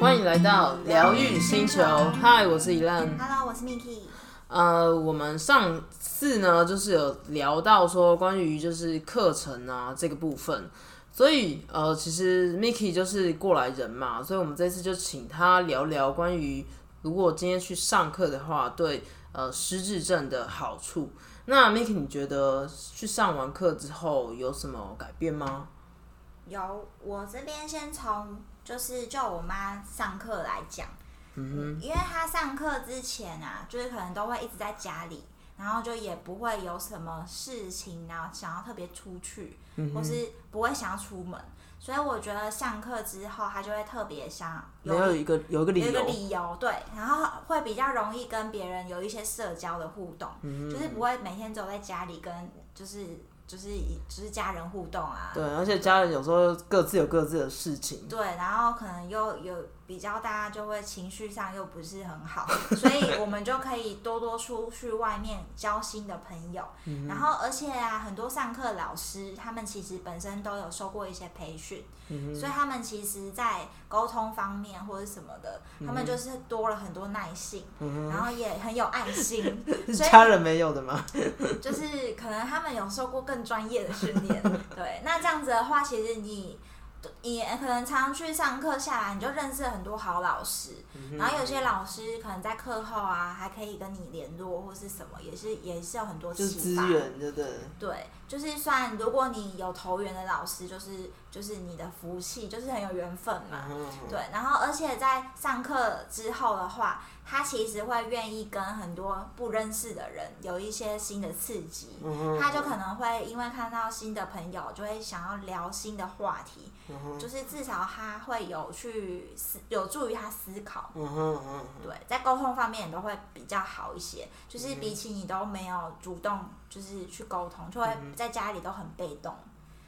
欢迎来到疗愈星球，嗨，我是 Elan。Hello，我是 Miki。呃，我们上次呢，就是有聊到说关于就是课程啊这个部分，所以呃，其实 Miki 就是过来人嘛，所以我们这次就请他聊聊关于如果今天去上课的话，对呃失智症的好处。那 Miki，你觉得去上完课之后有什么改变吗？有，我这边先从就是就我妈上课来讲，嗯因为她上课之前啊，就是可能都会一直在家里，然后就也不会有什么事情，然后想要特别出去，或是不会想要出门，所以我觉得上课之后，他就会特别想没有一个有一个理有一个由，理由，对，然后会比较容易跟别人有一些社交的互动，嗯。就是不会每天走在家里跟就是就是就是家人互动啊，对，而且家人有时候各自有各自的事情，对，然后可能又有比较大家就会情绪上又不是很好，所以我们就可以多多出去外面交新的朋友。然后而且啊，很多上课老师他们其实本身都有受过一些培训，所以他们其实在沟通方面或者什么的，他们就是多了很多耐性，然后也很有爱心，是所以家人没有的吗？就是可能他们有受过更专业的训练，对，那这样子的话，其实你你可能常常去上课下来，你就认识很多好老师，嗯然后有些老师可能在课后啊，还可以跟你联络或是什么，也是也是有很多就是资启发。源，对不对？对，就是算如果你有投缘的老师，就是就是你的福气，就是很有缘分嘛。嗯对，然后而且在上课之后的话，他其实会愿意跟很多不认识的人有一些新的刺激，嗯他就可能会因为看到新的朋友，就会想要聊新的话题，嗯就是至少他会有去思，有助于他思考。嗯哼嗯对，在沟通方面也都会比较好一些，就是比起你都没有主动就是去沟通，就会在家里都很被动，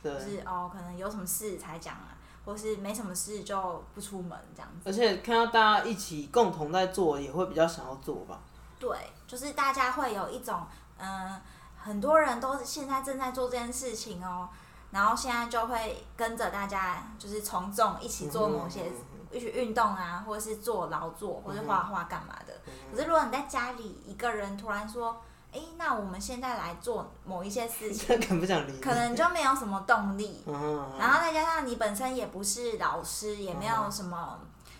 就。是哦，可能有什么事才讲啊，或是没什么事就不出门这样子。而且看到大家一起共同在做，也会比较想要做吧。对，就是大家会有一种，嗯、很多人都是现在正在做这件事情哦，然后现在就会跟着大家，就是从众一起做某些，一起运动啊，或者是做劳作，或者画画干嘛的。可是如果你在家里一个人突然说，哎，那我们现在来做某一些事情，这可不想理。可能就没有什么动力。嗯然后再加上你本身也不是老师，也没有什么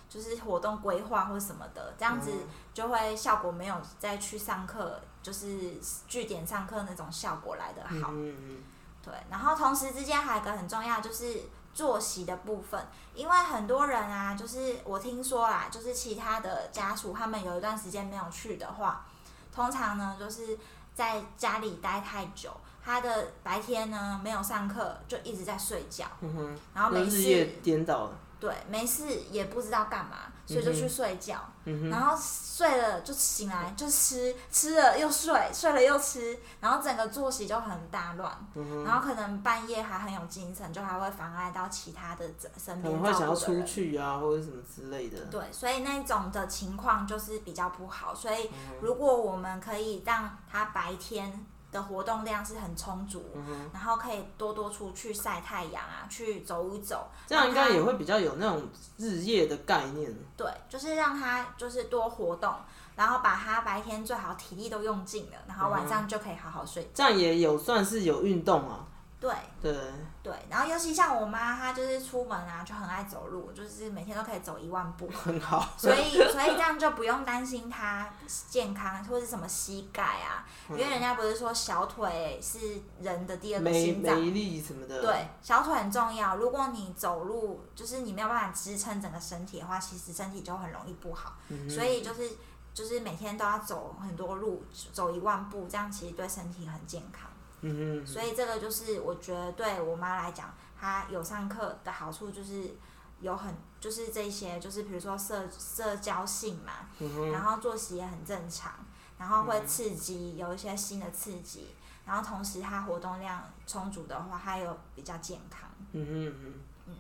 就是活动规划或什么的，这样子就会效果没有再去上课，就是据点上课那种效果来的好。嗯嗯对，然后同时之间还有一个很重要就是作息的部分，因为很多人啊，就是我听说啦，就是其他的家属他们有一段时间没有去的话，通常呢就是在家里待太久。他的白天呢没有上课，就一直在睡觉，嗯哼，然后没日夜事，颠倒。对，没事也不知道干嘛，所以就去睡觉，嗯然后睡了就醒来就吃，吃了又睡，睡了又吃，然后整个作息就很大乱，嗯然后可能半夜还很有精神，就还会妨碍到其他的身边可能会想要出。去啊，或者什么之类的。对，所以那种的情况就是比较不好。所以嗯如果我们可以让他白天的活动量是很充足，嗯然后可以多多出去晒太阳啊，去走一走，这样应该也会比较有那种日夜的概念。对，就是让他就是多活动，然后把他白天最好体力都用尽了，然后晚上就可以好好睡。这样也有算是有运动啊。对对，对，然后尤其像我妈，她就是出门啊就很爱走路，就是每天都可以走一万步，很好。所以所以这样就不用担心她健康或是什么膝盖啊，因为人家不是说小腿是人的第二个心脏什么的。对，小腿很重要。如果你走路就是你没有办法支撑整个身体的话，其实身体就很容易不好。嗯所以就是就是每天都要走很多路，走一万步，这样其实对身体很健康。嗯哼，所以这个就是我觉得对我妈来讲，她有上课的好处就是有很就是这些，就是比如说社社交性嘛，嗯然后作息也很正常，然后会刺激有一些新的刺激，然后同时她活动量充足的话，她又比较健康。嗯嗯嗯嗯，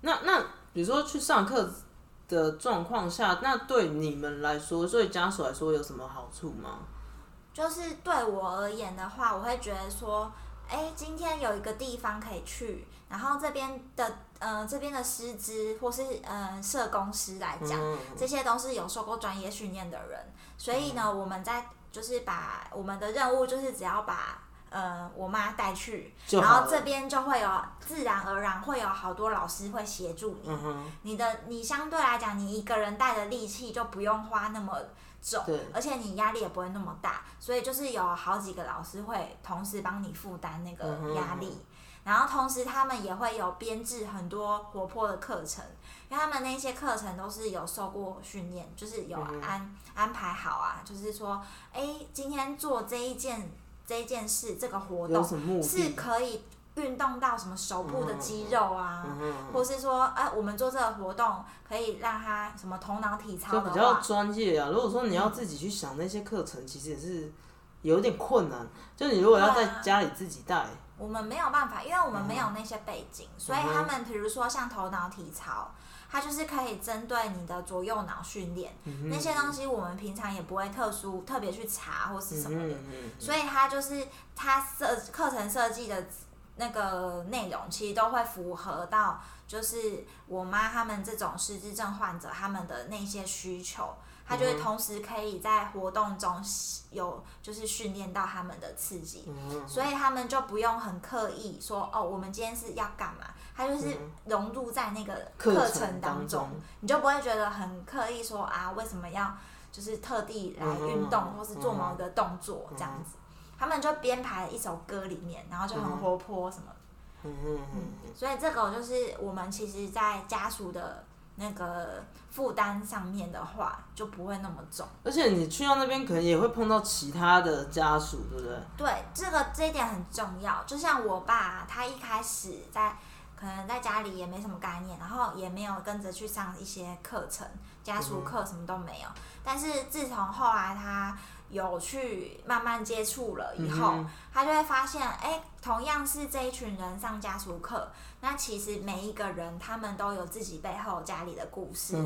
那那比如说去上课的状况下，那对你们来说，对家属来说有什么好处吗？就是对我而言的话，我会觉得说，哎，今天有一个地方可以去，然后这边的呃这边的师资或是呃社工师来讲，这些都是有受过专业训练的人，所以呢，我们在就是把我们的任务就是只要把。呃，我妈带去，然后这边就会有自然而然会有好多老师会协助你。你的你相对来讲，你一个人带的力气就不用花那么重，而且你压力也不会那么大，所以就是有好几个老师会同时帮你负担那个压力。然后同时他们也会有编制很多活泼的课程，因为他们那些课程都是有受过训练，就是有安安排好啊，就是说，哎，今天做这一件。这一件事，这个活动是可以运动到什么手部的肌肉啊，或是说，哎，我们做这个活动可以让他什么头脑体操就比较专业啊。如果说你要自己去想那些课程，其实也是有点困难。就你如果要在家里自己带，我们没有办法，因为我们没有那些背景，所以他们比如说像头脑体操。它就是可以针对你的左右脑训练那些东西，我们平常也不会特殊特别去查或是什么的，所以它就是它设课程设计的那个内容，其实都会符合到就是我妈他们这种失智症患者他们的那些需求。他就会同时可以在活动中有就是训练到他们的刺激，所以他们就不用很刻意说哦，我们今天是要干嘛？他就是融入在那个课程当中，你就不会觉得很刻意说啊，为什么要就是特地来运动或是做某个动作这样子？他们就编排了一首歌里面，然后就很活泼什么，嗯嗯嗯，所以这个就是我们其实，在家属的。那个负担上面的话就不会那么重，而且你去到那边可能也会碰到其他的家属，对不对？对，这个这一点很重要。就像我爸，他一开始在可能在家里也没什么概念，然后也没有跟着去上一些课程，家属课什么都没有。但是自从后来他。有去慢慢接触了以后，他就会发现，哎，同样是这一群人上家属课，那其实每一个人他们都有自己背后家里的故事。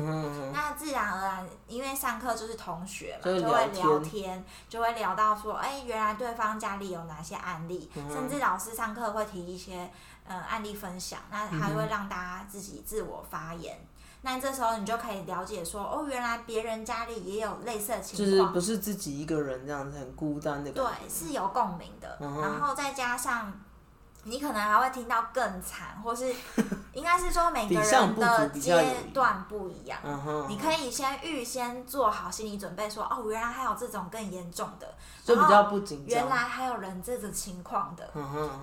那自然而然，因为上课就是同学嘛，就会聊天，就会聊到说，哎，原来对方家里有哪些案例，甚至老师上课会提一些呃案例分享，那还会让大家自己自我发言。那这时候你就可以了解说，哦，原来别人家里也有类似的情况，就是不是自己一个人这样子很孤单的。对，是有共鸣的。然后再加上，你可能还会听到更惨，或是 应该是说每个人的阶段不一样。你可以先预先做好心理准备，说哦，原来还有这种更严重的，就比较不紧张。原来还有人这种情况的，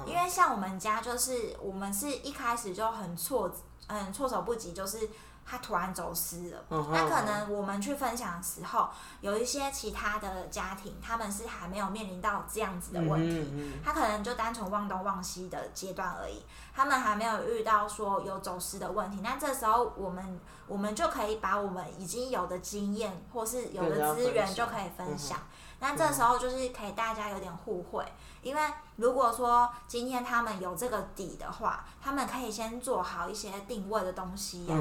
因为像我们家就是我们是一开始就很措嗯措手不及，就是。他突然走失了，那可能我们去分享的时候，有一些其他的家庭，他们是还没有面临到这样子的问题，他可能就单纯忘东忘西的阶段而已，他们还没有遇到说有走失的问题。那这时候我们我们就可以把我们已经有的经验或是有的资源就可以分享。那这时候就是可以大家有点互惠，因为如果说今天他们有这个底的话，他们可以先做好一些定位的东西呀，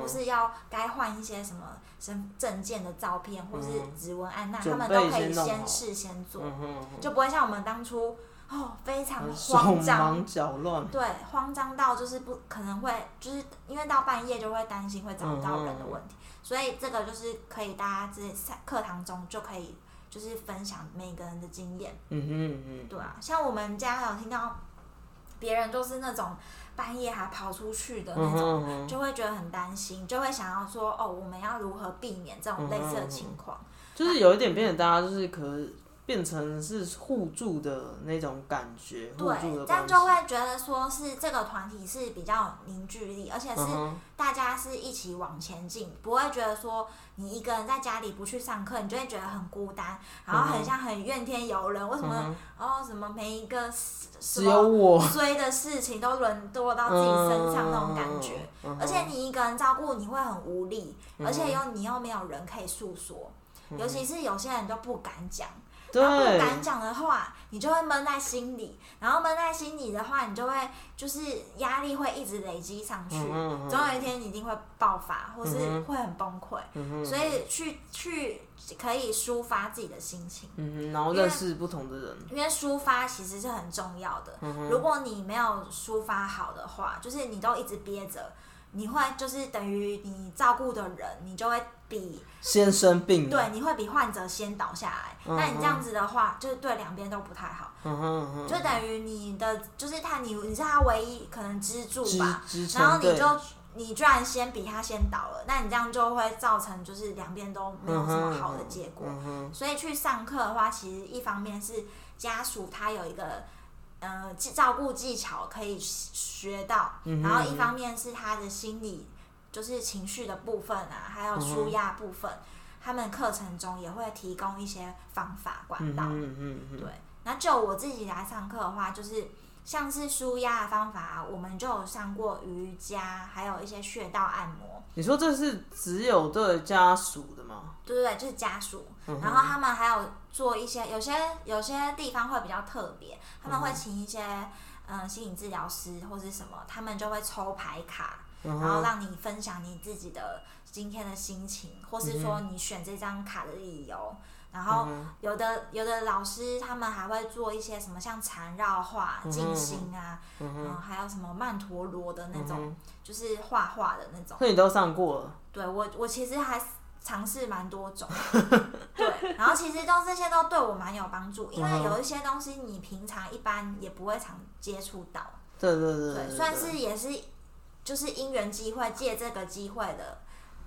或是要该换一些什么身证件的照片，或是指纹案，那他们都可以先事先做，就不会像我们当初哦非常慌张，脚乱，对，慌张到就是不可能会，就是因为到半夜就会担心会找不到人的问题，所以这个就是可以大家在课堂中就可以。就是分享每个人的经验，嗯哼嗯，对啊，像我们家有听到别人都是那种半夜还跑出去的那种，就会觉得很担心，就会想要说哦，我们要如何避免这种类似的情况？就是有一点变得大家就是可。变成是互助的那种感觉，对，这样就会觉得说是这个团体是比较凝聚力，而且是大家是一起往前进，不会觉得说你一个人在家里不去上课，你就会觉得很孤单，然后很像很怨天尤人，为什么哦什么每一个只有我。衰的事情都轮落到自己身上那种感觉，而且你一个人照顾你会很无力，而且又你又没有人可以诉说，尤其是有些人都不敢讲。不敢讲的话，你就会闷在心里，然后闷在心里的话，你就会就是压力会一直累积上去，总有一天你一定会爆发，或是会很崩溃。所以去去可以抒发自己的心情，嗯然后认识不同的人。因为抒发其实是很重要的。如果你没有抒发好的话，就是你都一直憋着。你会就是等于你照顾的人，你就会比先生病，对，你会比患者先倒下来。那你这样子的话，就是对两边都不太好。就等于你的就是他，你你是他唯一可能支柱吧，然后你就你居然先比他先倒了，那你这样就会造成就是两边都没有什么好的结果。所以去上课的话，其实一方面是家属他有一个。呃，照顾技巧可以学到，然后一方面是他的心理，就是情绪的部分啊，还有舒压部分，他们课程中也会提供一些方法管道。嗯嗯嗯。对，那就我自己来上课的话，就是像是舒压的方法，我们就有上过瑜伽，还有一些穴道按摩。你说这是只有对家属的吗？对对对，就是家属。然后他们还有做一些，有些有些地方会比较特别，他们会请一些嗯心理治疗师或是什么，他们就会抽牌卡，然后让你分享你自己的今天的心情，或是说你选这张卡的理由。然后有的有的老师他们还会做一些什么像缠绕画、金星啊，嗯，还有什么曼陀罗的那种，就是画画的那种。那你都上过了？对我我其实还。尝试蛮多种，对，然后其实都这些都对我蛮有帮助，因为有一些东西你平常一般也不会常接触到，对对对，算是也是就是因缘机会，借这个机会的，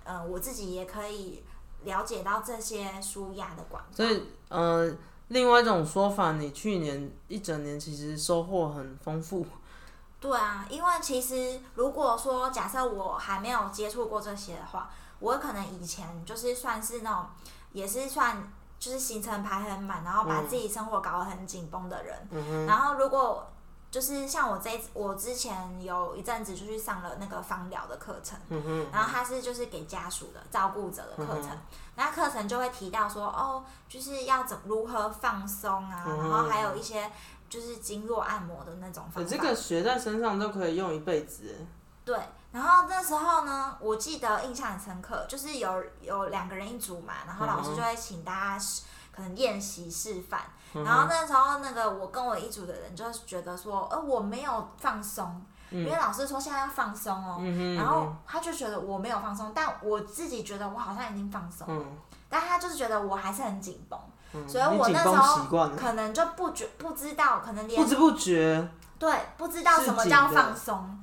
嗯，我自己也可以了解到这些舒压的管道。所以，呃，另外一种说法，你去年一整年其实收获很丰富。对啊，因为其实如果说假设我还没有接触过这些的话。我可能以前就是算是那种，也是算就是行程排很满，然后把自己生活搞得很紧绷的人。然后如果就是像我这我之前有一阵子就去上了那个芳疗的课程，然后他是就是给家属的照顾者的课程，那课程就会提到说哦，就是要怎如何放松啊，然后还有一些就是经络按摩的那种方法。这个学在身上都可以用一辈子。对。然后那时候呢，我记得印象很深刻，就是有有两个人一组嘛，然后老师就会请大家可能练习示范。然后那时候那个我跟我一组的人就觉得说，呃，我没有放松，因为老师说现在要放松哦。然后他就觉得我没有放松，但我自己觉得我好像已经放松，但他就是觉得我还是很紧绷，所以我那时候可能就不觉不知道，可能连不知不觉。对，不知道什么叫放松，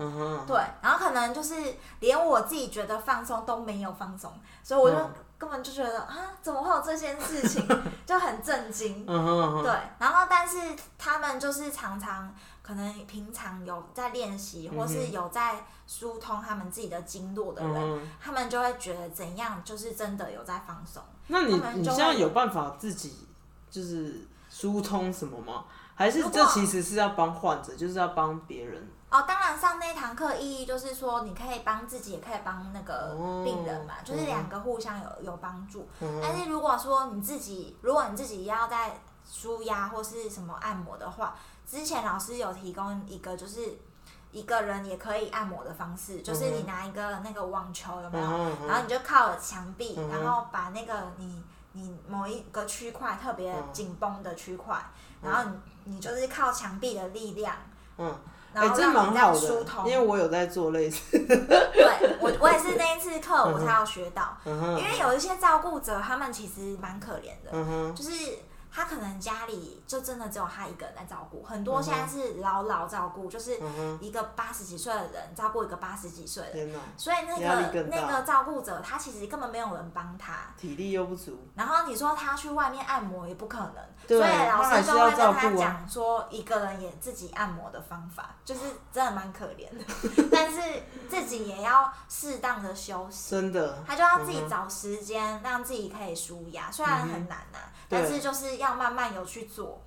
对，然后可能就是连我自己觉得放松都没有放松，所以我就根本就觉得啊，怎么会有这件事情，就很震惊。对，然后但是他们就是常常可能平常有在练习，或是有在疏通他们自己的经络的人，他们就会觉得怎样就是真的有在放松。那你你现在有办法自己就是疏通什么吗？还是这其实是要帮患者，就是要帮别人。哦，当然上那堂课意义就是说，你可以帮自己，也可以帮那个病人嘛，就是两个互相有有帮助。但是如果说你自己，如果你自己要在舒压或是什么按摩的话，之前老师有提供一个，就是一个人也可以按摩的方式，就是你拿一个那个网球有没有？然后你就靠墙壁，然后把那个你你某一个区块特别紧绷的区块，然后你。你就是靠墙壁的力量，嗯，然后让你这样疏通，因为我有在做类似，对我我也是那一次课我才要学到，因为有一些照顾者他们其实蛮可怜的，就是。他可能家里就真的只有他一个人在照顾，很多现在是老老照顾，就是一个八十几岁的人照顾一个八十几岁的，所以那个那个照顾者他其实根本没有人帮他，体力又不足。然后你说他去外面按摩也不可能，所以老师就会跟他讲说一个人也自己按摩的方法，就是真的蛮可怜的，但是自己也要适当的休息，真的，他就要自己找时间让自己可以舒压，虽然很难呐。但是就是要慢慢有去做，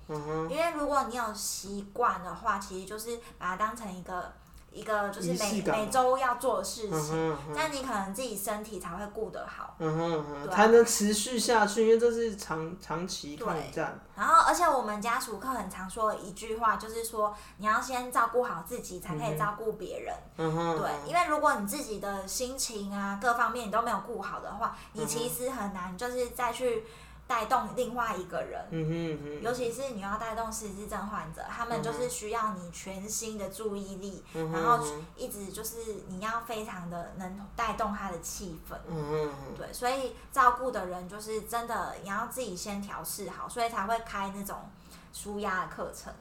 因为如果你有习惯的话，其实就是把它当成一个一个就是每每周要做的事嗯哼情，嗯哼。这样你可能自己身体才会顾得好。嗯哼嗯哼，对啊。才能持续下去，因为这是长长期抗对。战。然后，而且我们家属课很常说的一句话，就是说你要先照顾好自己，才可以照顾别人。嗯哼，对，因为如果你自己的心情啊各方面你都没有顾好的话，你其实很难就是再去带动另外一个人。尤其是你要带动失智症患者，他们就是需要你全心的注意力，然后一直就是你要非常的能带动他的气氛。对，所以照顾的人就是真的你要自己先调试好，所以才会开那种舒压的课程。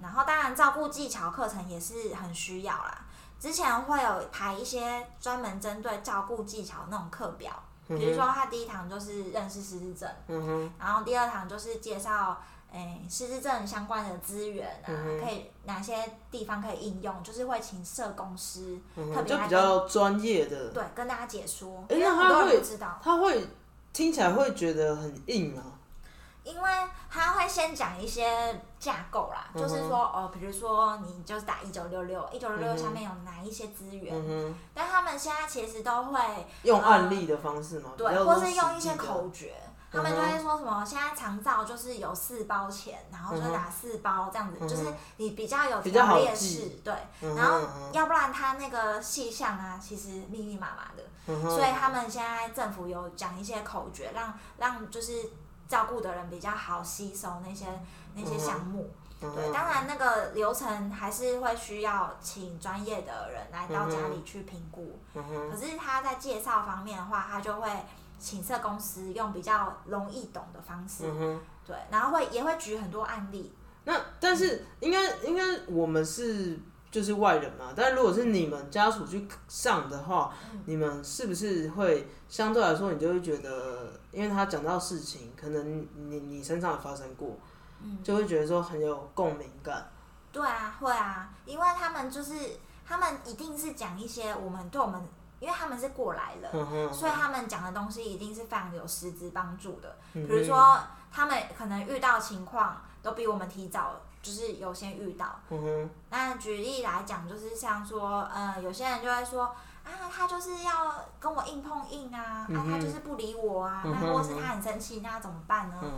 然后当然照顾技巧课程也是很需要啦。之前会有排一些专门针对照顾技巧那种课表，比如说他第一堂就是认识失智症，嗯哼，然后第二堂就是介绍诶失智症相关的资源啊，嗯可以哪些地方可以应用，就是会请社工师嗯，特别比较专业的，对跟大家解说，诶那他会知道。他会听起来会觉得很硬啊。因为他会先讲一些架构啦，嗯就是说哦，比如说你就是打一九六六，一九六六下面有哪一些资源，嗯，但他们现在其实都会用案例的方式嘛，比对，或是用一些口诀，他们就会说什么现在长照就是有四包钱，然后就打四包这样子，嗯就是你比较有条列记。式，对，嗯然后要不然他那个细项啊，其实密密麻麻的，嗯所以他们现在政府有讲一些口诀，让让就是照顾的人比较好吸收那些那些项目。对，当然那个流程还是会需要请专业的人来到家里去评估。可是他在介绍方面的话，他就会请社公司用比较容易懂的方式，嗯。对，然后会也会举很多案例。那但是应该应该我们是就是外人嘛，但如果是你们家属去上的话，嗯你们是不是会相对来说，你就会觉得，因为他讲到事情，可能你你身上也发生过，嗯就会觉得说很有共鸣感。对啊，会啊，因为他们就是他们一定是讲一些我们对我们，因为他们是过来人，嗯，所以他们讲的东西一定是非常有实质帮助的。嗯比如说，他们可能遇到情况都比我们提早，就是有先遇到。嗯哼，那举例来讲，就是像说，呃，有些人就会说，啊，他就是要跟我硬碰硬啊，啊，他就是不理我啊，那或是他很生气，那怎么办呢？嗯，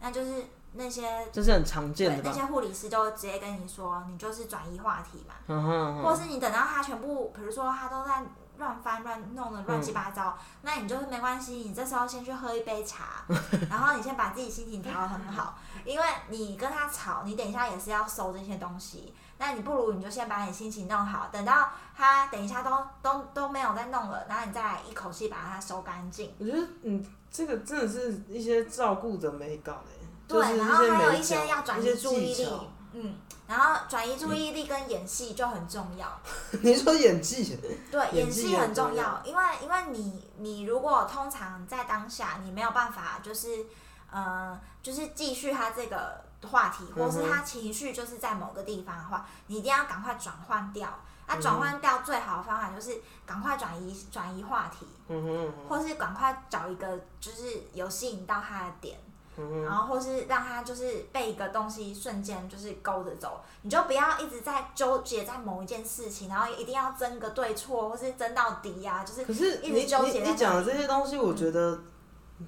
那就是那些这是很常见的那些护理师就直接跟你说，你就是转移话题嘛，或是你等到他全部，比如说他都在乱翻乱弄的乱七八糟，那你就是没关系，你这时候先去喝一杯茶，然后你先把自己心情调得很好，因为你跟他吵，你等一下也是要收这些东西，那你不如你就先把你心情弄好，等到他等一下都都都没有再弄了，然后你再来一口气把它收干净。我觉得你，这个真的是一些照顾的美感诶，对，就是然后还有一些要转移注意力嗯，然后转移注意力跟演戏就很重要。你说演技，对，演演戏很重要，因为因为你你如果通常在当下你没有办法就是呃就是继续他这个话题，或是他情绪就是在某个地方的话，你一定要赶快转换掉。那嗯转换掉最好的方法就是赶快转移转移话题，嗯哼嗯哼。或是赶快找一个就是有吸引到他的点，嗯，然后或是让他就是被一个东西瞬间就是勾着走，你就不要一直在纠结在某一件事情，然后一定要争个对错，或是争到底呀、就是可是一你你你讲的这些东西，我觉得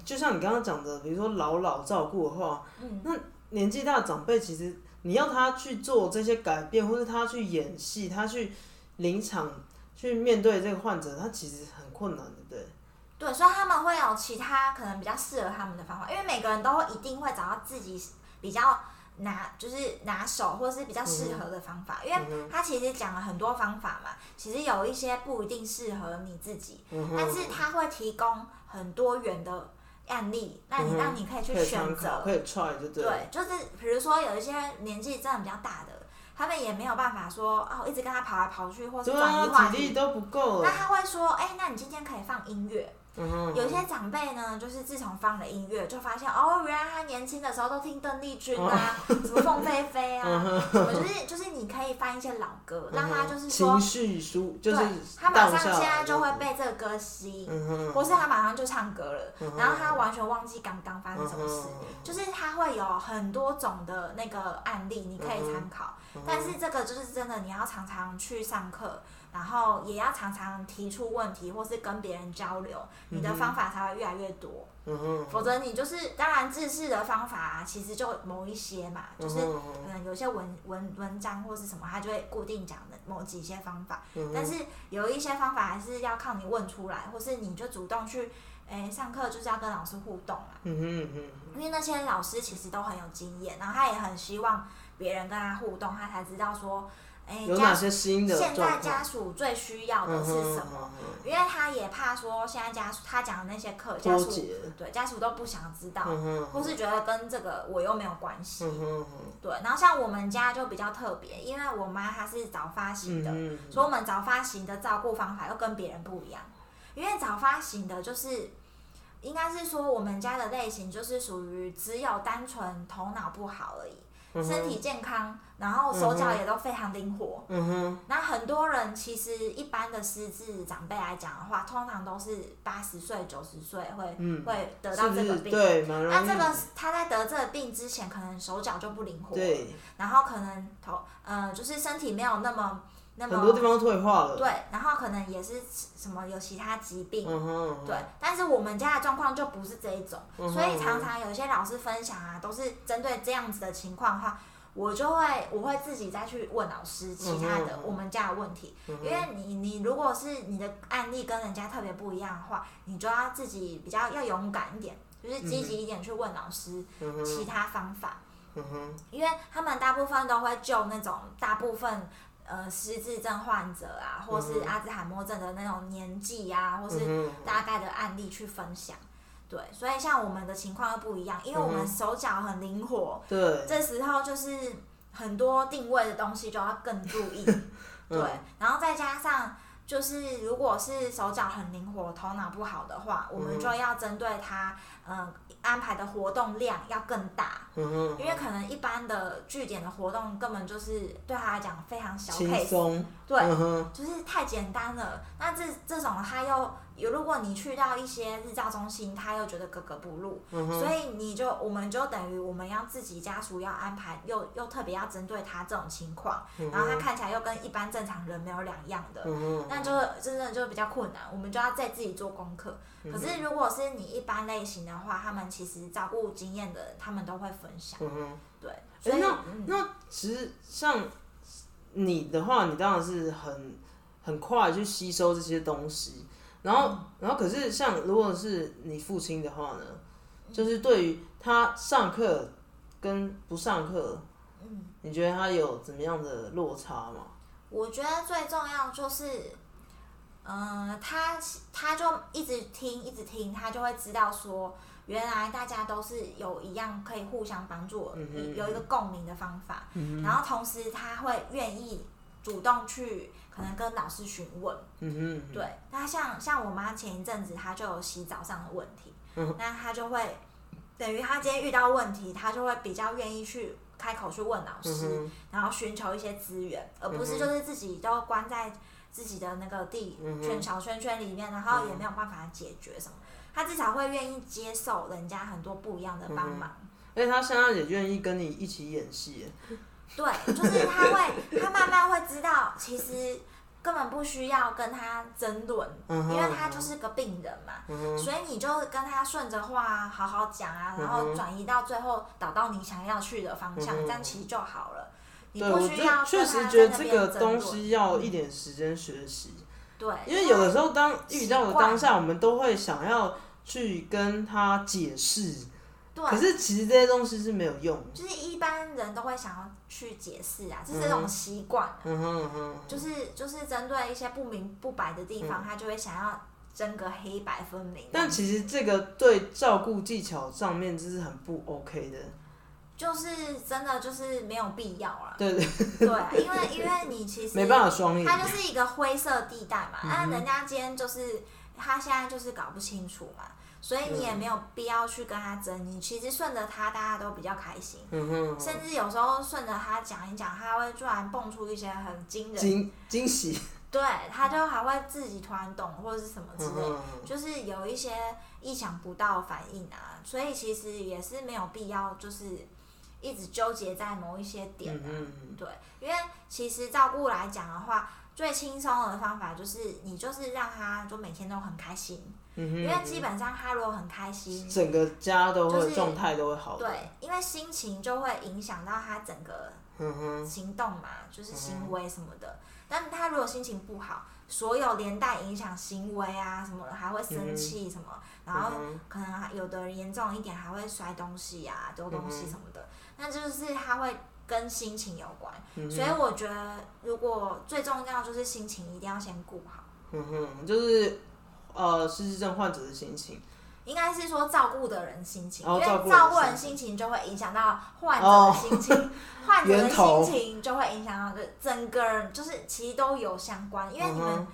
就像你刚刚讲的，比如说老老照顾的话，嗯。那年纪大的长辈，其实你要他去做这些改变，或是他去演戏，他去临场去面对这个患者，他其实很困难的，对不对？所以他们会有其他可能比较适合他们的方法，因为每个人都会一定会找到自己比较拿就是拿手或是比较适合的方法，因为他其实讲了很多方法嘛，其实有一些不一定适合你自己，嗯但是他会提供很多元的案例，那你嗯让你可以去选择。可以 try 就对。对，就是比如说有一些年纪真的比较大的，他们也没有办法说哦，一直跟他跑来跑去，或是转移话啊，体力题。都不够。那他会说，哎、那你今天可以放音乐，有些长辈呢，就是自从放了音乐，就发现哦，原来他年轻的时候都听邓丽君啊，什么凤飞飞啊，什么就是就是你可以翻一些老歌，让他就是说情绪抒，就是对他马上现在就会被这个歌吸引，或是他马上就唱歌了，然后他完全忘记刚刚发生什么事。就是他会有很多种的那个案例，你可以参考。嗯但是这个就是真的，你要常常去上课，然后也要常常提出问题，或是跟别人交流，你的方法才会越来越多。嗯哼，否则你就是，当然制式的方法、啊、其实就某一些嘛，就是可能有些文文文章或是什么，它就会固定讲的某几些方法。嗯但是有一些方法还是要靠你问出来，或是你就主动去，诶、上课就是要跟老师互动啊。嗯哼嗯哼因为那些老师其实都很有经验，然后他也很希望别人跟他互动，他才知道说，诶、有哪些新的现？在家属最需要的是什么？嗯因为他也怕说现在家属他讲的那些课，家属，对家属都不想知道，或是觉得跟这个我又没有关系。对，然后像我们家就比较特别，因为我妈她是早发型的，嗯所以我们早发型的照顾方法又跟别人不一样。因为早发型的，就是应该是说我们家的类型就是属于只有单纯头脑不好而已，哼身体健康，然后手脚也都非常灵活。嗯哼。那很多人其实一般的失智长辈来讲的话，通常都是八十岁、九十岁会、嗯。会得到这个病。那这个他在得这个病之前，可能手脚就不灵活，对。然后可能头呃就是身体没有那么那么很多地方退化了，对，然后可能也是什么有其他疾病，嗯哼对，但是我们家的状况就不是这一种，嗯哼所以常常有些老师分享啊，都是针对这样子的情况的话，我就会我会自己再去问老师其他的我们家的问题，嗯哼。因为你你如果是你的案例跟人家特别不一样的话，你就要自己比较要勇敢一点，就是积极一点去问老师其他方法，嗯哼。因为他们大部分都会就那种大部分。呃，失智症患者啊，或是阿兹海默症的那种年纪啊，或是大概的案例去分享。对，所以像我们的情况又不一样，因为我们嗯手脚很灵活，对，这时候就是很多定位的东西就要更注意。对，然后再加上就是如果是手脚很灵活、头脑不好的话，我们就要针对他，嗯、安排的活动量要更大，因为可能一般的据点的活动根本就是对他来讲非常小轻 case，松，对，嗯就是太简单了。那这这种他又有，如果你去到一些日照中心，他又觉得格格不入，嗯所以你就我们就等于我们要自己家属要安排，又又特别要针对他这种情况，然后他看起来又跟一般正常人没有两样的，嗯那就真的就比较困难，我们就要再自己做功课。嗯可是如果是你一般类型的话，他们其实照顾经验的人，他们都会分享，嗯。对，所以、那嗯。那其实像你的话，你当然是很很快去吸收这些东西，然后、嗯然后可是像如果是你父亲的话呢，嗯就是对于他上课跟不上课，嗯，你觉得他有怎么样的落差吗？我觉得最重要就是，嗯、他他就一直听一直听，他就会知道说，原来大家都是有一样可以互相帮助，嗯有一个共鸣的方法，嗯然后同时他会愿意主动去可能跟老师询问，嗯哼，对，那像像我妈前一阵子她就有洗澡上的问题，嗯那她就会等于她今天遇到问题，她就会比较愿意去开口去问老师，嗯然后寻求一些资源，而不是就是自己都关在自己的那个地嗯圈小圈圈里面，然后也没有办法解决什么。她至少会愿意接受人家很多不一样的帮忙，而且他现在也愿意跟你一起演戏，对，就是他会，他慢慢会知道，其实根本不需要跟他争论，因为他就是个病人嘛，所以你就跟他顺着话好好讲啊，然嗯后转移到最后导到你想要去的方向，这样其实就好了。你，不需要确实他觉得这个东西要一点时间学习。对，因为有的时候当遇到的当下，我们都会想要去跟他解释，对，可是其实这些东西是没有用的。就是一般人都会想要去解释啊，这是这种习惯啊、嗯哼嗯哼，就是就是针对一些不明不白的地方，他就会想要争个黑白分明。嗯但其实这个对照顾技巧上面这是很不 OK 的。就是真的就是没有必要啊。对 对，对啊，因为因为你其实没办法双赢。它就是一个灰色地带嘛。那、人家今天就是，他现在就是搞不清楚嘛，所以你也没有必要去跟他争。你其实顺着他，大家都比较开心。嗯哼，甚至有时候顺着他讲一讲，他会突然蹦出一些很惊人，惊惊喜，对，他就还会自己突然懂或者是什么之类，嗯，就是有一些意想不到的反应啊。所以其实也是没有必要，就是一直纠结在某一些点啊。嗯，对，因为其实照顾来讲的话，最轻松的方法就是你就是让他就每天都很开心，嗯，因为基本上他如果很开心，整个家都就是会状态都会好，对，因为心情就会影响到他整个行动嘛，就是行为什么的。但他如果心情不好，所有连带影响行为啊什么的，还会生气什么，然后嗯可能还有的人严重一点还会摔东西啊、丢东西什么的，那就是他会跟心情有关。嗯所以我觉得，如果最重要就是心情一定要先顾好。嗯哼，就是呃失智症患者的心情，应该是说照顾的人心情，因为照顾人心心情就会影响到患者哦的心情，患者的心情就会影响到就整个人，就是其实都有相关，因为你们嗯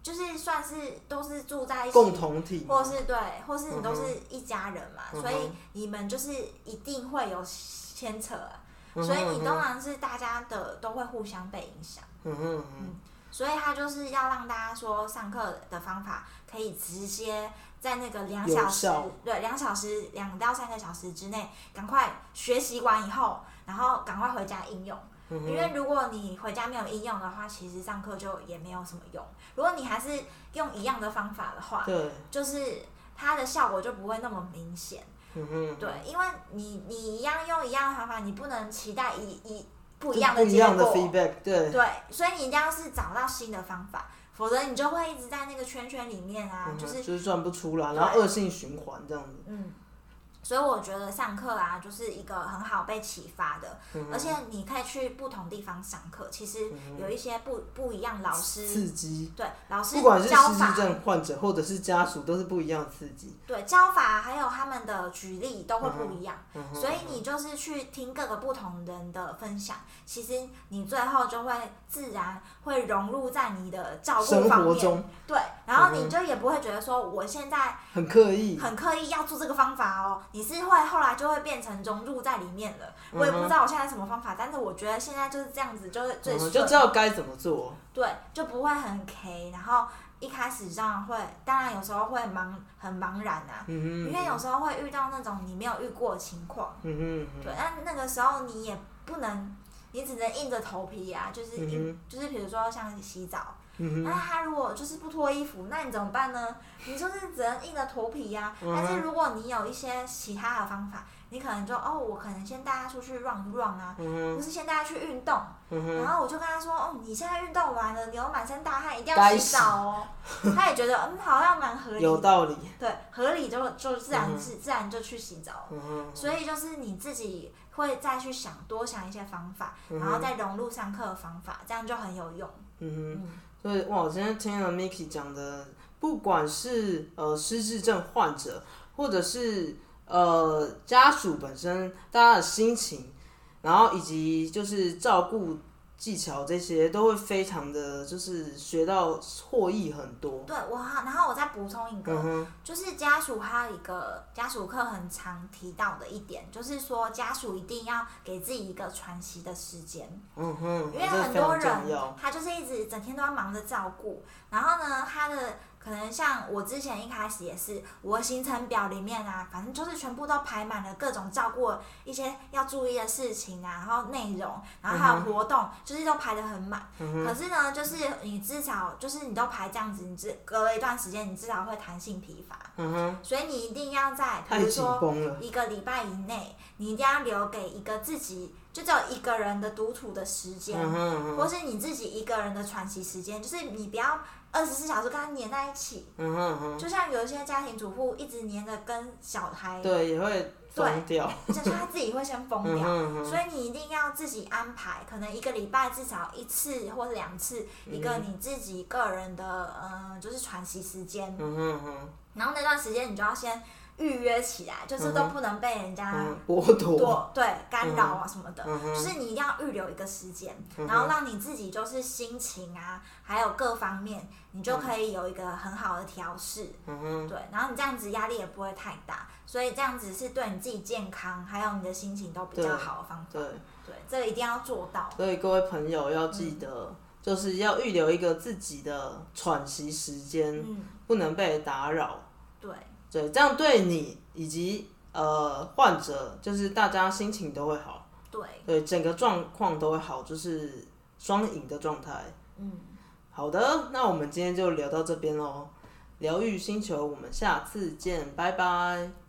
就是算是都是住在一起，共同体，或是对，或是你都嗯是一家人嘛，嗯所以你们就是一定会有牵扯所以你嗯哼当然是大家的都会互相被影响。嗯嗯嗯所以他就是要让大家说上课的方法可以直接在那个两小时，对，两小时两到三个小时之内，赶快学习完以后，然后赶快回家应用。嗯因为如果你回家没有应用的话，其实上课就也没有什么用。如果你还是用一样的方法的话，对，就是它的效果就不会那么明显。对，因为你你一样用一样的方法，你不能期待一一不一样的结不一样的果。feedback，对，对，所以你一定要是找到新的方法，否则你就会一直在那个圈圈里面啊，嗯就是就是转不出来，然后恶性循环这样子，嗯。所以我觉得上课啊，就是一个很好被启发的，嗯而且你可以去不同地方上课，其实有一些不不一样老师，刺激，对老师不管是失智教法，症患者或者是家属，都是不一样的刺激，对教法还有他们的举例都会不一样，嗯所以你就是去听各个不同人的分享，其实你最后就会自然会融入在你的照顾生方面，活中。对，然后你就也不会觉得说我现在很刻意，很刻意要做这个方法哦，你是会后来就会变成融入在里面了。我也不知道我现在什么方法，但是我觉得现在就是这样子，就是最，嗯就知道该怎么做，对，就不会很 K。然后一开始这样会，当然有时候会茫很茫然啊，嗯哼，因为有时候会遇到那种你没有遇过的情况，嗯哼，嗯哼对，但那个时候你也不能，你只能硬着头皮啊，就是硬，嗯就是比如说像洗澡。那他如果就是不脱衣服，那你怎么办呢？你就是只能硬着头皮呀、但是如果你有一些其他的方法，你可能就哦，我可能先带他出去 run 一 run 啊，嗯哼，或是先带他去运动，嗯，然后我就跟他说哦，你现在运动完了，流满身大汗，一定要洗澡哦。他也觉得嗯，好像蛮合理，有道理，对，合理就就自然自、自然就去洗澡。嗯，所以就是你自己会再去想多想一些方法，然后再融入上课的方法，这样就很有用。嗯哼。嗯，所以哇，我今天听了 Miki 讲的，不管是呃失智症患者，或者是呃家属本身大家的心情，然后以及就是照顾技巧这些，都会非常的就是学到获益很多。对我好，然后我再补充一个，嗯，就是家属还有一个家属课很常提到的一点，就是说家属一定要给自己一个喘息的时间，嗯哼，因为很多人。他就是一直整天都要忙着照顾，然后呢，他的可能像我之前一开始也是，我行程表里面啊，反正就是全部都排满了各种照顾一些要注意的事情啊，然后内容，然后还有活动，就是都排得很满。嗯可是呢，就是你至少就是你都排这样子，你只隔了一段时间，你至少会弹性疲乏，嗯哼，所以你一定要在比如说。一个礼拜以内，你一定要留给一个自己就只有一个人的独处的时间。嗯哼嗯哼，或是你自己一个人的喘息时间，就是你不要二十四小时跟他黏在一起。嗯哼嗯哼，就像有一些家庭主妇一直黏着跟小孩，对，也会疯掉。就是他自己会先疯掉。嗯哼嗯哼，所以你一定要自己安排，可能一个礼拜至少一次或者两次，一个你自己个人的，嗯、就是喘息时间。嗯哼嗯哼，然后那段时间你就要先预约起来，就是都不能被人家嗯，剥夺，多 对干扰啊什么的，嗯就是你一定要预留一个时间，然后让你自己就是心情啊，还有各方面，你就可以有一个很好的调试，嗯哼，对，然后你这样子压力也不会太大，所以这样子是对你自己健康还有你的心情都比较好的方法。对，对，这个一定要做到。所以各位朋友要记得，嗯。就是要预留一个自己的喘息时间，嗯，不能被打扰。对，对，这样对你以及呃患者，就是大家心情都会好，对，对，整个状况都会好，就是双赢的状态。嗯，好的，那我们今天就聊到这边喽。疗愈星球，我们下次见，拜拜。